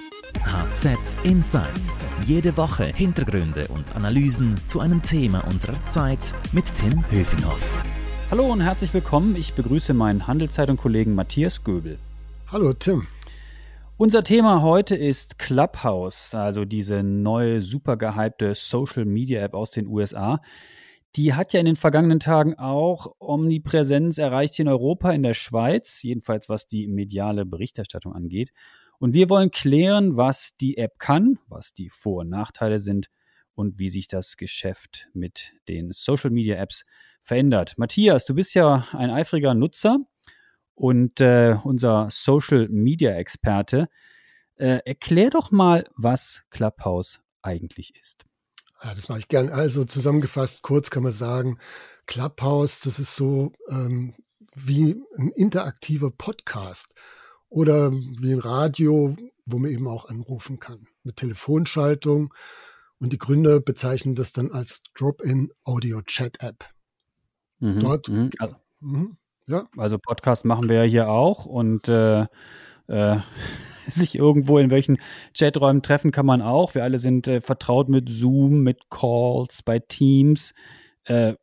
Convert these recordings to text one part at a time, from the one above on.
HZ Insights. Jede Woche Hintergründe und Analysen zu einem Thema unserer Zeit mit Tim Höfinghoff. Hallo und herzlich willkommen. Ich begrüße meinen Handelszeitung-Kollegen Matthias Göbel. Hallo Tim. Unser Thema heute ist Clubhouse, also diese neue super gehypte Social Media App aus den USA. Die hat ja in den vergangenen Tagen auch Omnipräsenz erreicht hier in Europa, in der Schweiz, jedenfalls was die mediale Berichterstattung angeht. Und wir wollen klären, was die App kann, was die Vor- und Nachteile sind und wie sich das Geschäft mit den Social Media Apps verändert. Matthias, du bist ja ein eifriger Nutzer und äh, unser Social Media Experte. Äh, erklär doch mal, was Clubhouse eigentlich ist. Ja, das mache ich gern. Also zusammengefasst, kurz kann man sagen, Clubhouse, das ist so ähm, wie ein interaktiver Podcast oder wie ein Radio, wo man eben auch anrufen kann mit Telefonschaltung. Und die Gründer bezeichnen das dann als Drop-in Audio Chat App. Mhm, Dort. Mhm. Also, mhm. Ja. Also Podcast machen wir ja hier auch und äh, äh, sich irgendwo in welchen Chaträumen treffen kann man auch. Wir alle sind äh, vertraut mit Zoom, mit Calls, bei Teams. Äh,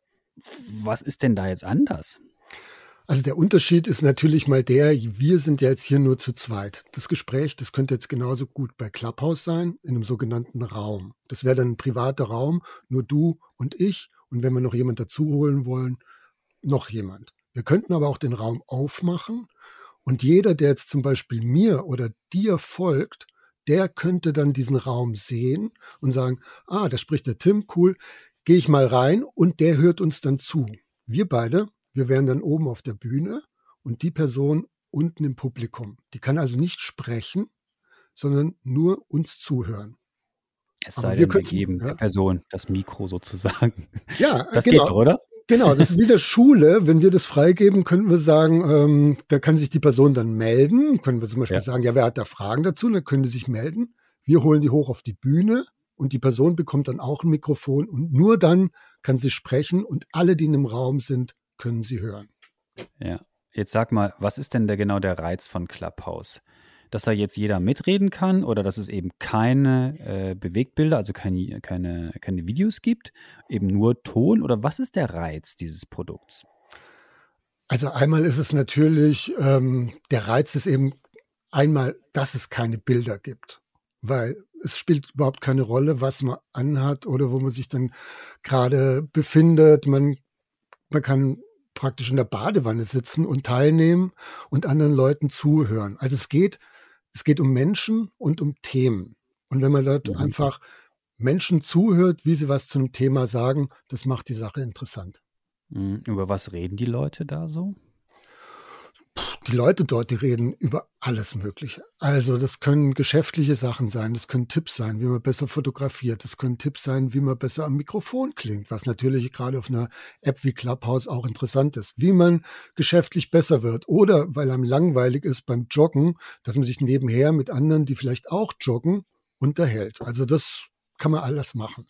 was ist denn da jetzt anders? Also der Unterschied ist natürlich mal der, wir sind ja jetzt hier nur zu zweit. Das Gespräch, das könnte jetzt genauso gut bei Clubhouse sein, in einem sogenannten Raum. Das wäre dann ein privater Raum, nur du und ich. Und wenn wir noch jemand dazu holen wollen, noch jemand. Wir könnten aber auch den Raum aufmachen und jeder, der jetzt zum Beispiel mir oder dir folgt, der könnte dann diesen Raum sehen und sagen, ah, da spricht der Tim, cool, gehe ich mal rein und der hört uns dann zu. Wir beide, wir wären dann oben auf der Bühne und die Person unten im Publikum. Die kann also nicht sprechen, sondern nur uns zuhören. Es sei denn, wir, geben ja. der Person das Mikro sozusagen. Ja, das genau. geht doch, oder? Genau, das ist wie der Schule. Wenn wir das freigeben, könnten wir sagen, ähm, da kann sich die Person dann melden. Können wir zum Beispiel ja. sagen, ja, wer hat da Fragen dazu? Dann können die sich melden. Wir holen die hoch auf die Bühne und die Person bekommt dann auch ein Mikrofon und nur dann kann sie sprechen und alle, die in dem Raum sind, können sie hören. Ja, jetzt sag mal, was ist denn der, genau der Reiz von Clubhouse? dass da jetzt jeder mitreden kann oder dass es eben keine äh, Bewegtbilder, also keine, keine, keine Videos gibt, eben nur Ton oder was ist der Reiz dieses Produkts? Also einmal ist es natürlich, ähm, der Reiz ist eben einmal, dass es keine Bilder gibt, weil es spielt überhaupt keine Rolle, was man anhat oder wo man sich dann gerade befindet. Man, man kann praktisch in der Badewanne sitzen und teilnehmen und anderen Leuten zuhören. Also es geht es geht um Menschen und um Themen. Und wenn man dort mhm. einfach Menschen zuhört, wie sie was zu einem Thema sagen, das macht die Sache interessant. Mhm. Über was reden die Leute da so? Die Leute dort, die reden über alles Mögliche. Also das können geschäftliche Sachen sein, das können Tipps sein, wie man besser fotografiert, das können Tipps sein, wie man besser am Mikrofon klingt, was natürlich gerade auf einer App wie Clubhouse auch interessant ist, wie man geschäftlich besser wird oder weil einem langweilig ist beim Joggen, dass man sich nebenher mit anderen, die vielleicht auch joggen, unterhält. Also das kann man alles machen.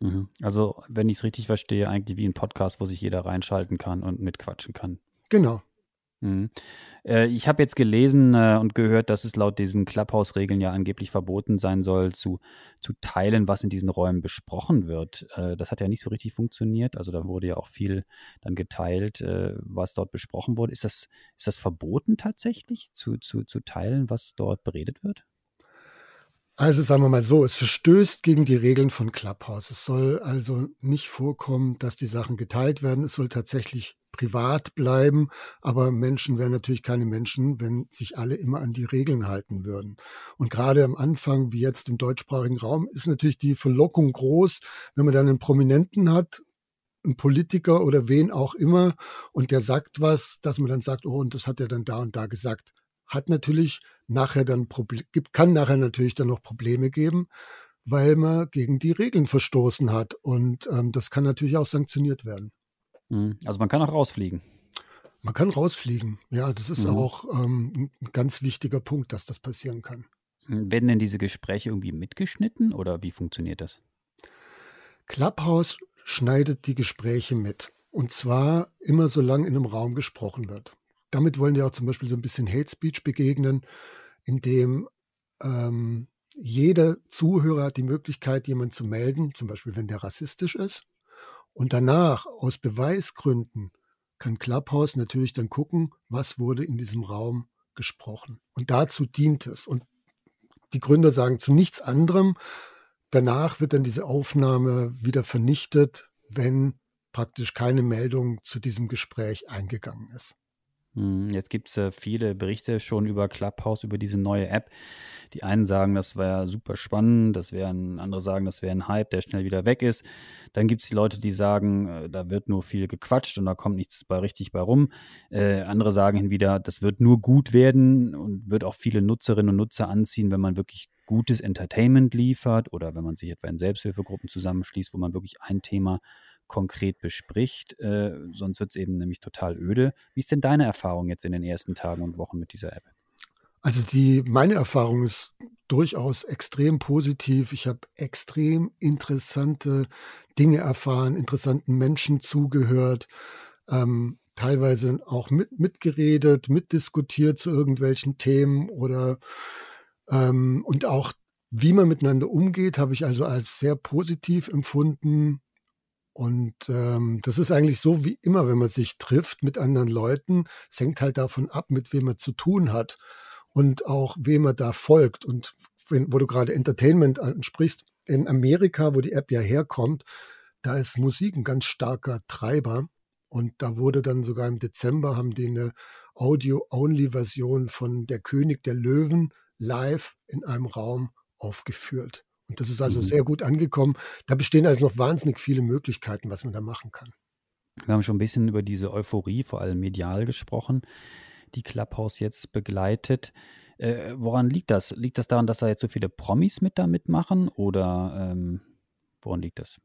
Mhm. Also, wenn ich es richtig verstehe, eigentlich wie ein Podcast, wo sich jeder reinschalten kann und mitquatschen kann. Genau. Mhm. Äh, ich habe jetzt gelesen äh, und gehört, dass es laut diesen Clubhouse-Regeln ja angeblich verboten sein soll, zu, zu teilen, was in diesen Räumen besprochen wird. Äh, das hat ja nicht so richtig funktioniert. Also da wurde ja auch viel dann geteilt, äh, was dort besprochen wurde. Ist das, ist das verboten tatsächlich, zu, zu, zu teilen, was dort beredet wird? Also sagen wir mal so, es verstößt gegen die Regeln von Clubhouse. Es soll also nicht vorkommen, dass die Sachen geteilt werden. Es soll tatsächlich privat bleiben. Aber Menschen wären natürlich keine Menschen, wenn sich alle immer an die Regeln halten würden. Und gerade am Anfang, wie jetzt im deutschsprachigen Raum, ist natürlich die Verlockung groß, wenn man dann einen Prominenten hat, einen Politiker oder wen auch immer, und der sagt was, dass man dann sagt, oh, und das hat er dann da und da gesagt. Hat natürlich nachher dann Problem, kann nachher natürlich dann noch Probleme geben, weil man gegen die Regeln verstoßen hat. Und ähm, das kann natürlich auch sanktioniert werden. Mhm. Also man kann auch rausfliegen. Man kann rausfliegen. Ja, das ist mhm. auch ähm, ein ganz wichtiger Punkt, dass das passieren kann. Werden denn diese Gespräche irgendwie mitgeschnitten oder wie funktioniert das? Clubhouse schneidet die Gespräche mit. Und zwar immer solange in einem Raum gesprochen wird. Damit wollen die auch zum Beispiel so ein bisschen Hate Speech begegnen, indem ähm, jeder Zuhörer hat die Möglichkeit, jemanden zu melden, zum Beispiel wenn der rassistisch ist. Und danach, aus Beweisgründen, kann Clubhouse natürlich dann gucken, was wurde in diesem Raum gesprochen. Und dazu dient es. Und die Gründer sagen zu nichts anderem. Danach wird dann diese Aufnahme wieder vernichtet, wenn praktisch keine Meldung zu diesem Gespräch eingegangen ist. Hm, jetzt gibt es äh, viele Berichte schon über Clubhouse, über diese neue App. Die einen sagen, das wäre super spannend, das wären, andere sagen, das wäre ein Hype, der schnell wieder weg ist. Dann gibt es die Leute, die sagen, äh, da wird nur viel gequatscht und da kommt nichts bei richtig bei rum. Äh, andere sagen hinwieder, das wird nur gut werden und wird auch viele Nutzerinnen und Nutzer anziehen, wenn man wirklich gutes Entertainment liefert oder wenn man sich etwa in Selbsthilfegruppen zusammenschließt, wo man wirklich ein Thema konkret bespricht. Äh, sonst wird es eben nämlich total öde. Wie ist denn deine Erfahrung jetzt in den ersten Tagen und Wochen mit dieser App? Also die, meine Erfahrung ist durchaus extrem positiv. Ich habe extrem interessante Dinge erfahren, interessanten Menschen zugehört, ähm, teilweise auch mit, mitgeredet, mitdiskutiert zu irgendwelchen Themen oder ähm, und auch wie man miteinander umgeht, habe ich also als sehr positiv empfunden. Und ähm, das ist eigentlich so wie immer, wenn man sich trifft mit anderen Leuten. Es hängt halt davon ab, mit wem man zu tun hat und auch wem man da folgt. Und wenn, wo du gerade Entertainment ansprichst, in Amerika, wo die App ja herkommt, da ist Musik ein ganz starker Treiber. Und da wurde dann sogar im Dezember haben die eine Audio-Only-Version von Der König der Löwen live in einem Raum aufgeführt. Und das ist also mhm. sehr gut angekommen. Da bestehen also noch wahnsinnig viele Möglichkeiten, was man da machen kann. Wir haben schon ein bisschen über diese Euphorie, vor allem medial gesprochen, die Clubhouse jetzt begleitet. Äh, woran liegt das? Liegt das daran, dass da jetzt so viele Promis mit da mitmachen oder ähm, woran liegt das?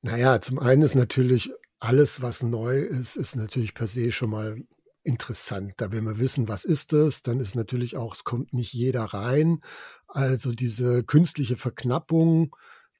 Naja, zum einen ist natürlich alles, was neu ist, ist natürlich per se schon mal interessant. Da will man wissen, was ist das? Dann ist natürlich auch, es kommt nicht jeder rein. Also diese künstliche Verknappung,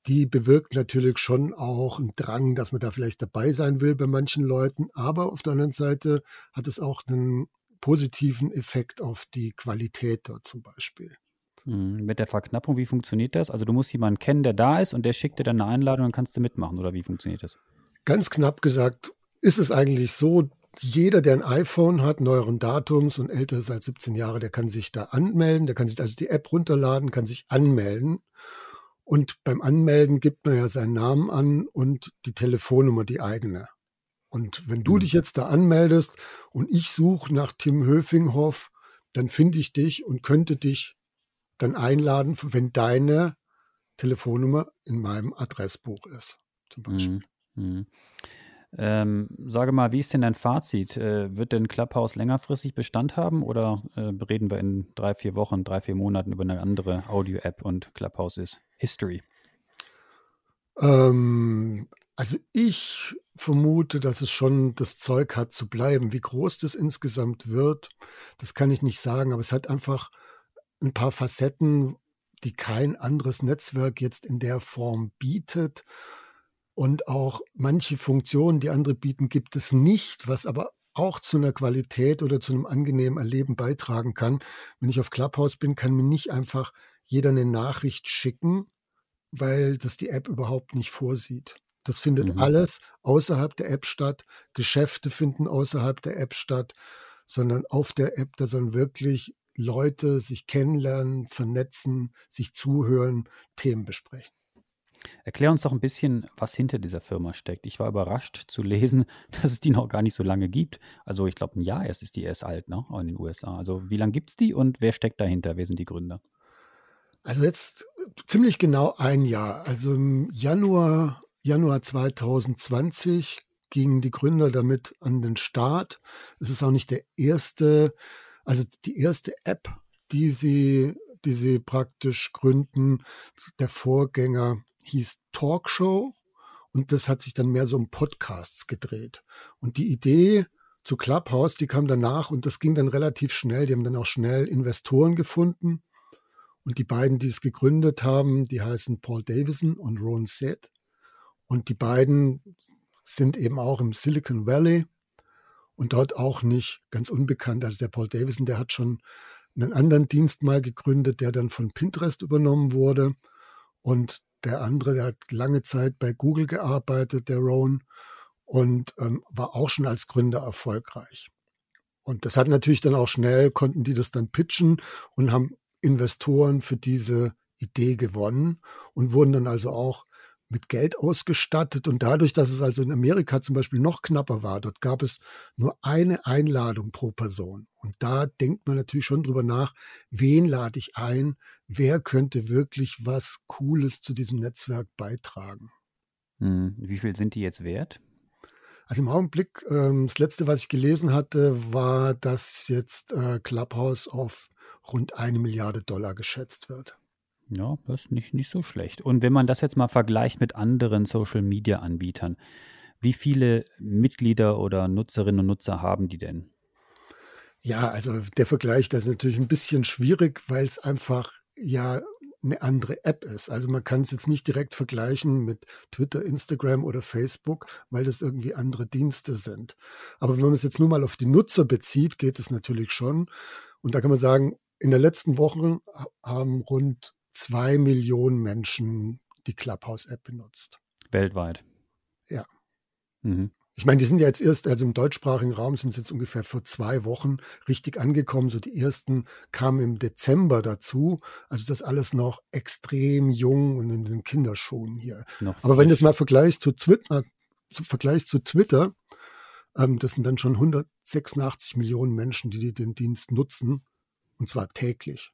die bewirkt natürlich schon auch einen Drang, dass man da vielleicht dabei sein will bei manchen Leuten. Aber auf der anderen Seite hat es auch einen positiven Effekt auf die Qualität dort zum Beispiel. Hm, mit der Verknappung, wie funktioniert das? Also du musst jemanden kennen, der da ist und der schickt dir dann eine Einladung und kannst du mitmachen oder wie funktioniert das? Ganz knapp gesagt ist es eigentlich so, jeder, der ein iPhone hat, neueren Datums und älter ist als 17 Jahre, der kann sich da anmelden, der kann sich also die App runterladen, kann sich anmelden. Und beim Anmelden gibt man ja seinen Namen an und die Telefonnummer, die eigene. Und wenn du mhm. dich jetzt da anmeldest und ich suche nach Tim Höfinghoff, dann finde ich dich und könnte dich dann einladen, wenn deine Telefonnummer in meinem Adressbuch ist, zum Beispiel. Mhm. Mhm. Ähm, sage mal, wie ist denn dein Fazit? Äh, wird denn Clubhouse längerfristig Bestand haben oder äh, reden wir in drei, vier Wochen, drei, vier Monaten über eine andere Audio-App und Clubhouse ist History? Ähm, also ich vermute, dass es schon das Zeug hat zu bleiben. Wie groß das insgesamt wird, das kann ich nicht sagen, aber es hat einfach ein paar Facetten, die kein anderes Netzwerk jetzt in der Form bietet. Und auch manche Funktionen, die andere bieten, gibt es nicht, was aber auch zu einer Qualität oder zu einem angenehmen Erleben beitragen kann. Wenn ich auf Clubhouse bin, kann mir nicht einfach jeder eine Nachricht schicken, weil das die App überhaupt nicht vorsieht. Das findet mhm. alles außerhalb der App statt. Geschäfte finden außerhalb der App statt, sondern auf der App, da sollen wirklich Leute sich kennenlernen, vernetzen, sich zuhören, Themen besprechen. Erklär uns doch ein bisschen, was hinter dieser Firma steckt. Ich war überrascht zu lesen, dass es die noch gar nicht so lange gibt. Also ich glaube, ein Jahr erst ist die erst alt, ne? In den USA. Also wie lange gibt es die und wer steckt dahinter? Wer sind die Gründer? Also jetzt ziemlich genau ein Jahr. Also im Januar, Januar 2020 gingen die Gründer damit an den Start. Es ist auch nicht der erste, also die erste App, die sie, die sie praktisch gründen. Der Vorgänger hieß Talkshow und das hat sich dann mehr so um Podcasts gedreht. Und die Idee zu Clubhouse, die kam danach und das ging dann relativ schnell. Die haben dann auch schnell Investoren gefunden. Und die beiden, die es gegründet haben, die heißen Paul Davison und Ron Seth. Und die beiden sind eben auch im Silicon Valley und dort auch nicht ganz unbekannt. Also der Paul Davison, der hat schon einen anderen Dienst mal gegründet, der dann von Pinterest übernommen wurde. Und der andere, der hat lange Zeit bei Google gearbeitet, der Rowan, und ähm, war auch schon als Gründer erfolgreich. Und das hat natürlich dann auch schnell, konnten die das dann pitchen und haben Investoren für diese Idee gewonnen und wurden dann also auch mit Geld ausgestattet. Und dadurch, dass es also in Amerika zum Beispiel noch knapper war, dort gab es nur eine Einladung pro Person. Und da denkt man natürlich schon drüber nach, wen lade ich ein, wer könnte wirklich was Cooles zu diesem Netzwerk beitragen. Hm, wie viel sind die jetzt wert? Also im Augenblick, ähm, das letzte, was ich gelesen hatte, war, dass jetzt äh, Clubhouse auf rund eine Milliarde Dollar geschätzt wird. Ja, das ist nicht, nicht so schlecht. Und wenn man das jetzt mal vergleicht mit anderen Social-Media-Anbietern, wie viele Mitglieder oder Nutzerinnen und Nutzer haben die denn? Ja, also der Vergleich, das ist natürlich ein bisschen schwierig, weil es einfach ja eine andere App ist. Also man kann es jetzt nicht direkt vergleichen mit Twitter, Instagram oder Facebook, weil das irgendwie andere Dienste sind. Aber wenn man es jetzt nur mal auf die Nutzer bezieht, geht es natürlich schon. Und da kann man sagen, in der letzten Woche haben rund zwei Millionen Menschen die Clubhouse-App benutzt. Weltweit. Ja. Mhm. Ich meine, die sind ja jetzt erst, also im deutschsprachigen Raum sind sie jetzt ungefähr vor zwei Wochen richtig angekommen. So die ersten kamen im Dezember dazu. Also das alles noch extrem jung und in den Kinderschuhen hier. Noch Aber wenn du es mal vergleichst zu Twitter, zu, vergleichst zu Twitter, ähm, das sind dann schon 186 Millionen Menschen, die den Dienst nutzen. Und zwar täglich.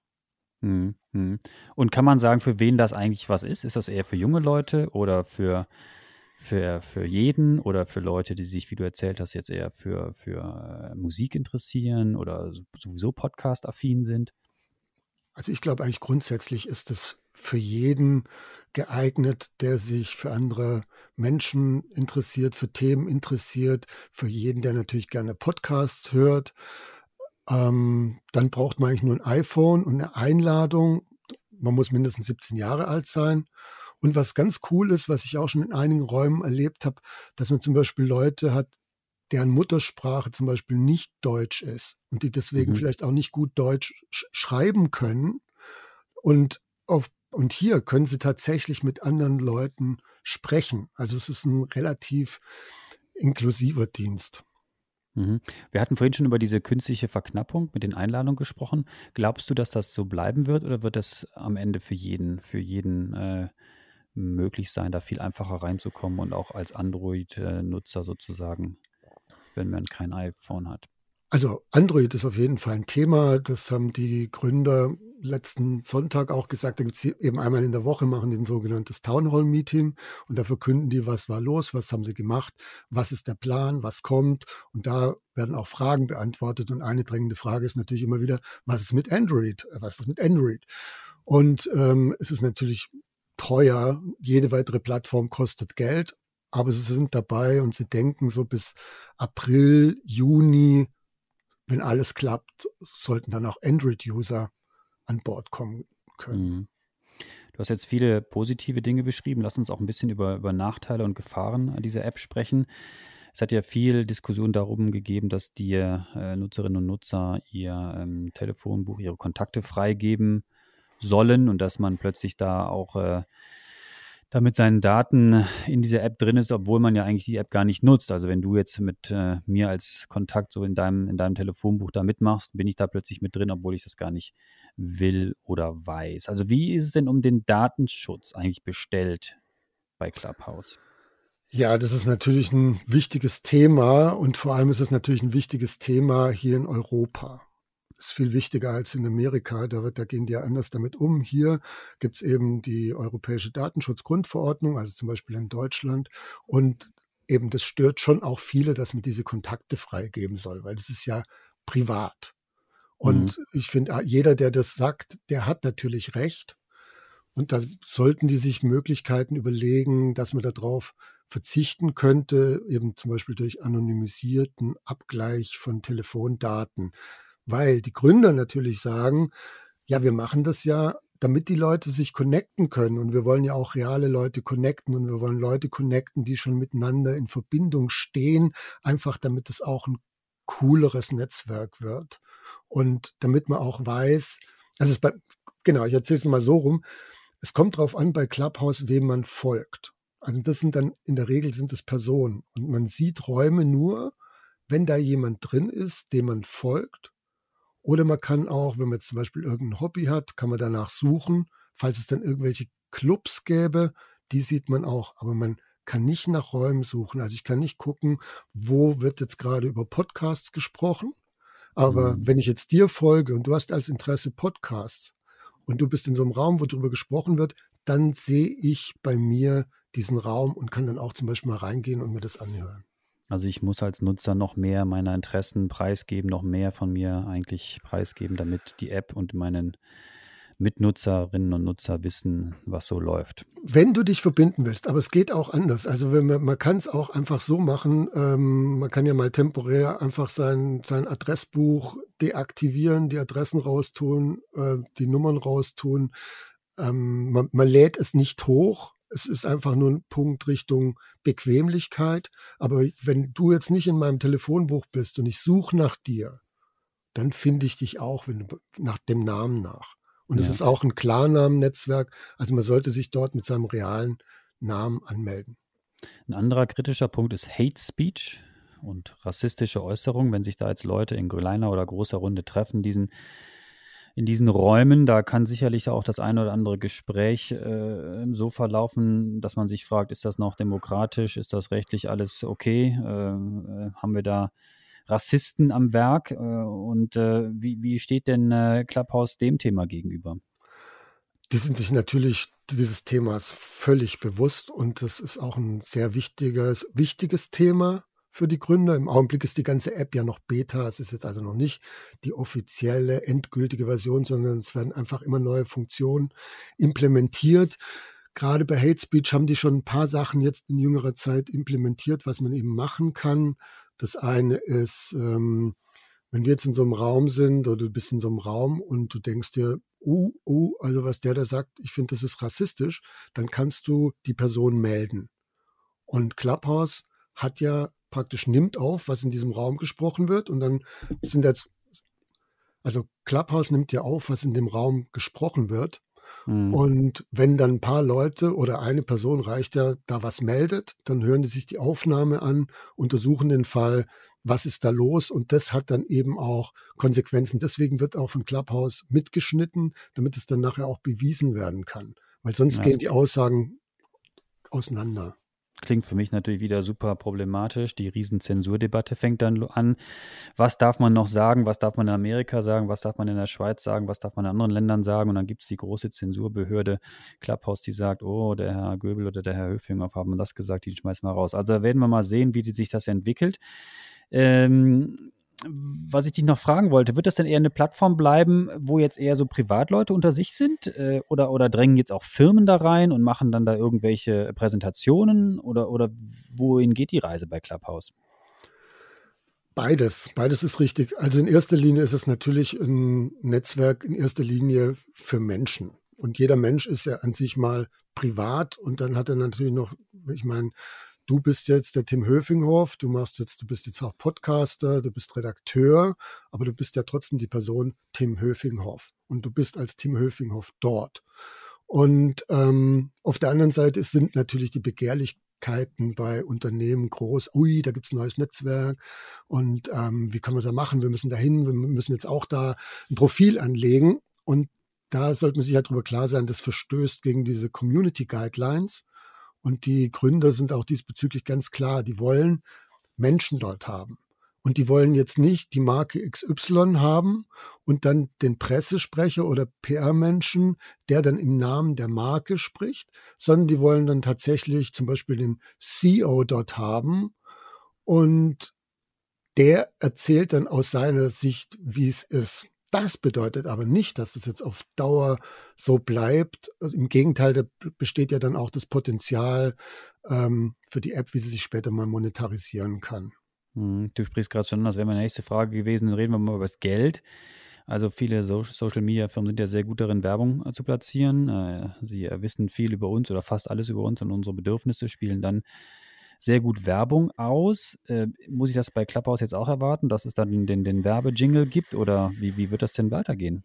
Mhm, mhm. Und kann man sagen, für wen das eigentlich was ist? Ist das eher für junge Leute oder für, für, für jeden oder für Leute, die sich, wie du erzählt hast, jetzt eher für, für äh, Musik interessieren oder sowieso Podcast-affin sind? Also ich glaube eigentlich grundsätzlich ist es für jeden geeignet, der sich für andere Menschen interessiert, für Themen interessiert, für jeden, der natürlich gerne Podcasts hört. Ähm, dann braucht man eigentlich nur ein iPhone und eine Einladung. Man muss mindestens 17 Jahre alt sein. Und was ganz cool ist, was ich auch schon in einigen Räumen erlebt habe, dass man zum Beispiel Leute hat, deren Muttersprache zum Beispiel nicht Deutsch ist und die deswegen mhm. vielleicht auch nicht gut Deutsch sch schreiben können. Und, auf, und hier können sie tatsächlich mit anderen Leuten sprechen. Also es ist ein relativ inklusiver Dienst. Mhm. Wir hatten vorhin schon über diese künstliche Verknappung mit den Einladungen gesprochen. Glaubst du, dass das so bleiben wird oder wird das am Ende für jeden, für jeden äh, möglich sein, da viel einfacher reinzukommen und auch als Android-Nutzer sozusagen, wenn man kein iPhone hat? Also Android ist auf jeden Fall ein Thema. Das haben die Gründer letzten Sonntag auch gesagt. Da gibt es eben einmal in der Woche, machen die ein sogenanntes Townhall-Meeting und da verkünden die, was war los, was haben sie gemacht, was ist der Plan, was kommt. Und da werden auch Fragen beantwortet. Und eine drängende Frage ist natürlich immer wieder, was ist mit Android? Was ist mit Android? Und ähm, es ist natürlich teuer. Jede weitere Plattform kostet Geld. Aber sie sind dabei und sie denken so bis April, Juni wenn alles klappt, sollten dann auch Android-User an Bord kommen können. Mhm. Du hast jetzt viele positive Dinge beschrieben. Lass uns auch ein bisschen über, über Nachteile und Gefahren dieser App sprechen. Es hat ja viel Diskussion darum gegeben, dass die äh, Nutzerinnen und Nutzer ihr ähm, Telefonbuch, ihre Kontakte freigeben sollen und dass man plötzlich da auch äh, da mit seinen Daten in dieser App drin ist, obwohl man ja eigentlich die App gar nicht nutzt. Also wenn du jetzt mit äh, mir als Kontakt so in deinem, in deinem Telefonbuch da mitmachst, bin ich da plötzlich mit drin, obwohl ich das gar nicht will oder weiß. Also wie ist es denn um den Datenschutz eigentlich bestellt bei Clubhouse? Ja, das ist natürlich ein wichtiges Thema und vor allem ist es natürlich ein wichtiges Thema hier in Europa ist viel wichtiger als in Amerika. Da, wird, da gehen die ja anders damit um. Hier gibt es eben die Europäische Datenschutzgrundverordnung, also zum Beispiel in Deutschland. Und eben das stört schon auch viele, dass man diese Kontakte freigeben soll, weil das ist ja privat. Und mhm. ich finde, jeder, der das sagt, der hat natürlich recht. Und da sollten die sich Möglichkeiten überlegen, dass man darauf verzichten könnte, eben zum Beispiel durch anonymisierten Abgleich von Telefondaten weil die Gründer natürlich sagen, ja, wir machen das ja, damit die Leute sich connecten können. Und wir wollen ja auch reale Leute connecten und wir wollen Leute connecten, die schon miteinander in Verbindung stehen, einfach damit es auch ein cooleres Netzwerk wird. Und damit man auch weiß, also es bei, genau, ich erzähle es mal so rum. Es kommt darauf an bei Clubhouse, wem man folgt. Also das sind dann in der Regel sind es Personen und man sieht Räume nur, wenn da jemand drin ist, dem man folgt. Oder man kann auch, wenn man jetzt zum Beispiel irgendein Hobby hat, kann man danach suchen, falls es dann irgendwelche Clubs gäbe, die sieht man auch. Aber man kann nicht nach Räumen suchen. Also ich kann nicht gucken, wo wird jetzt gerade über Podcasts gesprochen. Aber mhm. wenn ich jetzt dir folge und du hast als Interesse Podcasts und du bist in so einem Raum, wo darüber gesprochen wird, dann sehe ich bei mir diesen Raum und kann dann auch zum Beispiel mal reingehen und mir das anhören. Also ich muss als Nutzer noch mehr meiner Interessen preisgeben, noch mehr von mir eigentlich preisgeben, damit die App und meinen Mitnutzerinnen und Nutzer wissen, was so läuft. Wenn du dich verbinden willst, aber es geht auch anders. Also man, man kann es auch einfach so machen, ähm, man kann ja mal temporär einfach sein, sein Adressbuch deaktivieren, die Adressen raustun, äh, die Nummern raustun. Ähm, man, man lädt es nicht hoch, es ist einfach nur ein Punkt Richtung Bequemlichkeit. Aber wenn du jetzt nicht in meinem Telefonbuch bist und ich suche nach dir, dann finde ich dich auch wenn du, nach dem Namen nach. Und ja. es ist auch ein Klarnamen-Netzwerk. Also man sollte sich dort mit seinem realen Namen anmelden. Ein anderer kritischer Punkt ist Hate Speech und rassistische Äußerungen. Wenn sich da jetzt Leute in kleiner oder großer Runde treffen, diesen, in diesen Räumen, da kann sicherlich auch das eine oder andere Gespräch äh, so verlaufen, dass man sich fragt, ist das noch demokratisch, ist das rechtlich alles okay? Äh, äh haben wir da Rassisten am Werk. Äh, und äh, wie, wie steht denn Clubhouse dem Thema gegenüber? Die sind sich natürlich dieses Themas völlig bewusst und das ist auch ein sehr wichtiges, wichtiges Thema für die Gründer. Im Augenblick ist die ganze App ja noch Beta. Es ist jetzt also noch nicht die offizielle, endgültige Version, sondern es werden einfach immer neue Funktionen implementiert. Gerade bei Hate Speech haben die schon ein paar Sachen jetzt in jüngerer Zeit implementiert, was man eben machen kann. Das eine ist, ähm, wenn wir jetzt in so einem Raum sind oder du bist in so einem Raum und du denkst dir, uh, uh, also was der da sagt, ich finde, das ist rassistisch, dann kannst du die Person melden. Und Clubhouse hat ja praktisch nimmt auf, was in diesem Raum gesprochen wird und dann sind jetzt, also Clubhouse nimmt ja auf, was in dem Raum gesprochen wird Mhm. Und wenn dann ein paar Leute oder eine Person reicht ja, da was meldet, dann hören die sich die Aufnahme an, untersuchen den Fall, was ist da los und das hat dann eben auch Konsequenzen. Deswegen wird auch von Clubhouse mitgeschnitten, damit es dann nachher auch bewiesen werden kann. Weil sonst ja, gehen die Aussagen auseinander. Klingt für mich natürlich wieder super problematisch. Die Riesenzensurdebatte fängt dann an. Was darf man noch sagen? Was darf man in Amerika sagen? Was darf man in der Schweiz sagen? Was darf man in anderen Ländern sagen? Und dann gibt es die große Zensurbehörde Clubhouse, die sagt, oh, der Herr Göbel oder der Herr Höfinghoff haben das gesagt, die schmeißen wir raus. Also werden wir mal sehen, wie sich das entwickelt. Ähm, was ich dich noch fragen wollte, wird das denn eher eine Plattform bleiben, wo jetzt eher so Privatleute unter sich sind? Äh, oder, oder drängen jetzt auch Firmen da rein und machen dann da irgendwelche Präsentationen? Oder, oder wohin geht die Reise bei Clubhouse? Beides, beides ist richtig. Also in erster Linie ist es natürlich ein Netzwerk in erster Linie für Menschen. Und jeder Mensch ist ja an sich mal privat und dann hat er natürlich noch, ich meine, du bist jetzt der Tim Höfinghoff, du machst jetzt, du bist jetzt auch Podcaster, du bist Redakteur, aber du bist ja trotzdem die Person Tim Höfinghoff und du bist als Tim Höfinghoff dort. Und ähm, auf der anderen Seite sind natürlich die Begehrlichkeiten bei Unternehmen groß. Ui, da gibt's ein neues Netzwerk und ähm, wie können wir da machen? Wir müssen da hin, wir müssen jetzt auch da ein Profil anlegen und da sollte man sich halt darüber klar sein, das verstößt gegen diese Community Guidelines und die Gründer sind auch diesbezüglich ganz klar. Die wollen Menschen dort haben. Und die wollen jetzt nicht die Marke XY haben und dann den Pressesprecher oder PR-Menschen, der dann im Namen der Marke spricht, sondern die wollen dann tatsächlich zum Beispiel den CEO dort haben und der erzählt dann aus seiner Sicht, wie es ist. Das bedeutet aber nicht, dass es jetzt auf Dauer so bleibt. Also Im Gegenteil, da besteht ja dann auch das Potenzial ähm, für die App, wie sie sich später mal monetarisieren kann. Hm, du sprichst gerade schon, das wäre meine nächste Frage gewesen. Reden wir mal über das Geld. Also viele Social Media Firmen sind ja sehr gut darin, Werbung äh, zu platzieren. Äh, sie wissen viel über uns oder fast alles über uns und unsere Bedürfnisse, spielen dann sehr gut Werbung aus. Äh, muss ich das bei Clubhouse jetzt auch erwarten, dass es dann den, den, Werbejingle gibt oder wie, wie wird das denn weitergehen?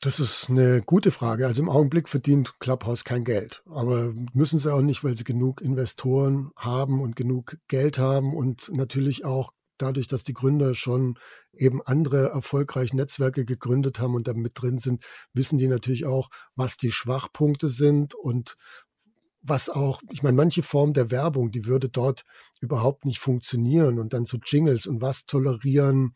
Das ist eine gute Frage. Also im Augenblick verdient Clubhouse kein Geld. Aber müssen sie auch nicht, weil sie genug Investoren haben und genug Geld haben und natürlich auch dadurch, dass die Gründer schon eben andere erfolgreiche Netzwerke gegründet haben und da mit drin sind, wissen die natürlich auch, was die Schwachpunkte sind und was auch, ich meine, manche Form der Werbung, die würde dort überhaupt nicht funktionieren und dann so Jingles und was tolerieren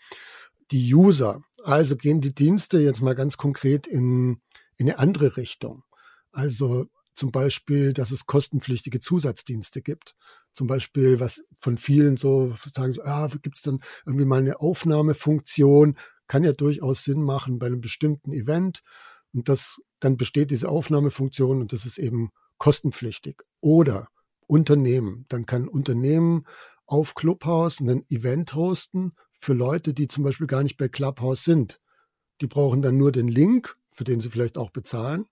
die User. Also gehen die Dienste jetzt mal ganz konkret in, in eine andere Richtung. Also zum Beispiel, dass es kostenpflichtige Zusatzdienste gibt. Zum Beispiel, was von vielen so sagen, so, ah, gibt es dann irgendwie mal eine Aufnahmefunktion? Kann ja durchaus Sinn machen bei einem bestimmten Event. Und das, dann besteht diese Aufnahmefunktion und das ist eben kostenpflichtig. Oder Unternehmen. Dann kann Unternehmen auf Clubhouse ein Event hosten für Leute, die zum Beispiel gar nicht bei Clubhouse sind. Die brauchen dann nur den Link, für den sie vielleicht auch bezahlen.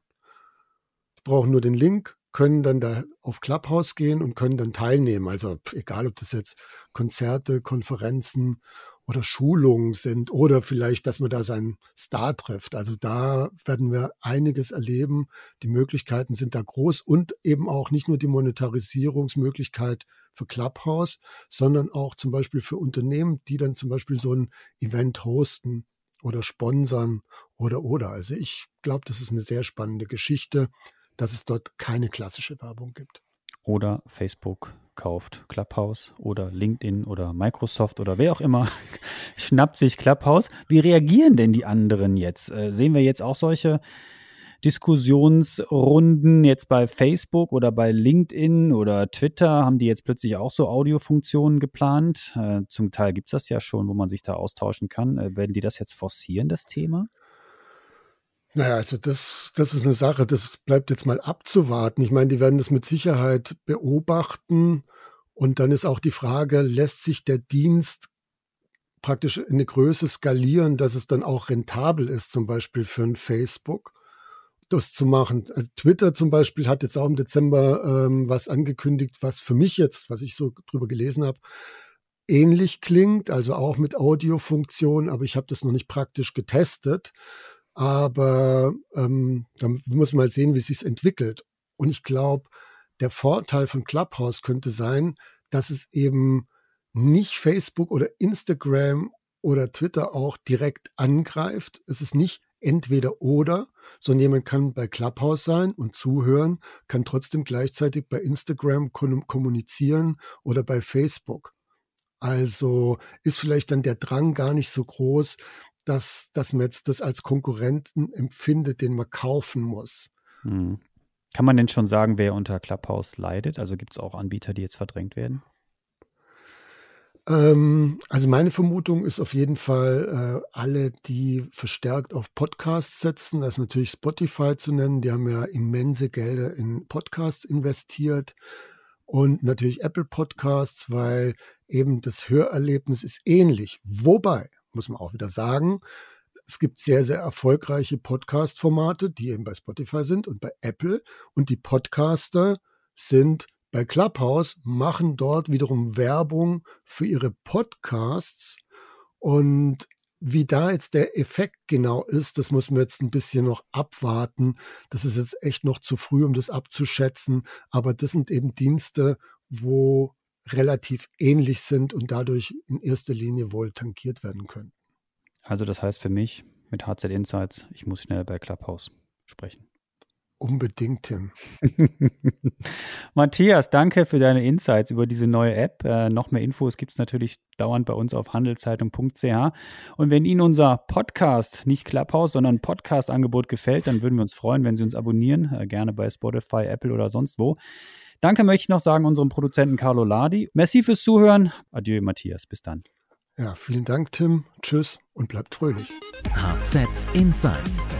Die brauchen nur den Link, können dann da auf Clubhouse gehen und können dann teilnehmen. Also egal, ob das jetzt Konzerte, Konferenzen oder Schulungen sind oder vielleicht, dass man da seinen Star trifft. Also da werden wir einiges erleben. Die Möglichkeiten sind da groß und eben auch nicht nur die Monetarisierungsmöglichkeit für Clubhouse, sondern auch zum Beispiel für Unternehmen, die dann zum Beispiel so ein Event hosten oder sponsern oder oder. Also ich glaube, das ist eine sehr spannende Geschichte, dass es dort keine klassische Werbung gibt. Oder Facebook kauft Clubhouse oder LinkedIn oder Microsoft oder wer auch immer schnappt sich Clubhouse. Wie reagieren denn die anderen jetzt? Äh, sehen wir jetzt auch solche Diskussionsrunden jetzt bei Facebook oder bei LinkedIn oder Twitter? Haben die jetzt plötzlich auch so Audiofunktionen geplant? Äh, zum Teil gibt es das ja schon, wo man sich da austauschen kann. Äh, werden die das jetzt forcieren, das Thema? Naja, also das, das ist eine Sache, das bleibt jetzt mal abzuwarten. Ich meine, die werden das mit Sicherheit beobachten. Und dann ist auch die Frage, lässt sich der Dienst praktisch in eine Größe skalieren, dass es dann auch rentabel ist, zum Beispiel für ein Facebook, das zu machen. Also Twitter zum Beispiel hat jetzt auch im Dezember ähm, was angekündigt, was für mich jetzt, was ich so drüber gelesen habe, ähnlich klingt, also auch mit Audiofunktion, aber ich habe das noch nicht praktisch getestet. Aber ähm, da muss man mal sehen, wie es sich entwickelt. Und ich glaube, der Vorteil von Clubhouse könnte sein, dass es eben nicht Facebook oder Instagram oder Twitter auch direkt angreift. Es ist nicht entweder oder, sondern jemand kann bei Clubhouse sein und zuhören, kann trotzdem gleichzeitig bei Instagram kommunizieren oder bei Facebook. Also ist vielleicht dann der Drang gar nicht so groß, dass, dass man jetzt das als Konkurrenten empfindet, den man kaufen muss. Hm. Kann man denn schon sagen, wer unter Clubhouse leidet? Also gibt es auch Anbieter, die jetzt verdrängt werden? Ähm, also meine Vermutung ist auf jeden Fall äh, alle, die verstärkt auf Podcasts setzen. Das ist natürlich Spotify zu nennen. Die haben ja immense Gelder in Podcasts investiert und natürlich Apple Podcasts, weil eben das Hörerlebnis ist ähnlich. Wobei muss man auch wieder sagen, es gibt sehr, sehr erfolgreiche Podcast-Formate, die eben bei Spotify sind und bei Apple. Und die Podcaster sind bei Clubhouse, machen dort wiederum Werbung für ihre Podcasts. Und wie da jetzt der Effekt genau ist, das muss man jetzt ein bisschen noch abwarten. Das ist jetzt echt noch zu früh, um das abzuschätzen. Aber das sind eben Dienste, wo relativ ähnlich sind und dadurch in erster Linie wohl tankiert werden können. Also das heißt für mich mit HZ Insights, ich muss schnell bei Clubhouse sprechen. Unbedingt, Tim. Matthias, danke für deine Insights über diese neue App. Äh, noch mehr Infos gibt es natürlich dauernd bei uns auf handelszeitung.ch. Und wenn Ihnen unser Podcast, nicht Clubhouse, sondern Podcast-Angebot gefällt, dann würden wir uns freuen, wenn Sie uns abonnieren, äh, gerne bei Spotify, Apple oder sonst wo. Danke möchte ich noch sagen unserem Produzenten Carlo Ladi. Merci fürs Zuhören. Adieu, Matthias. Bis dann. Ja, vielen Dank, Tim. Tschüss und bleibt fröhlich. HZ Insights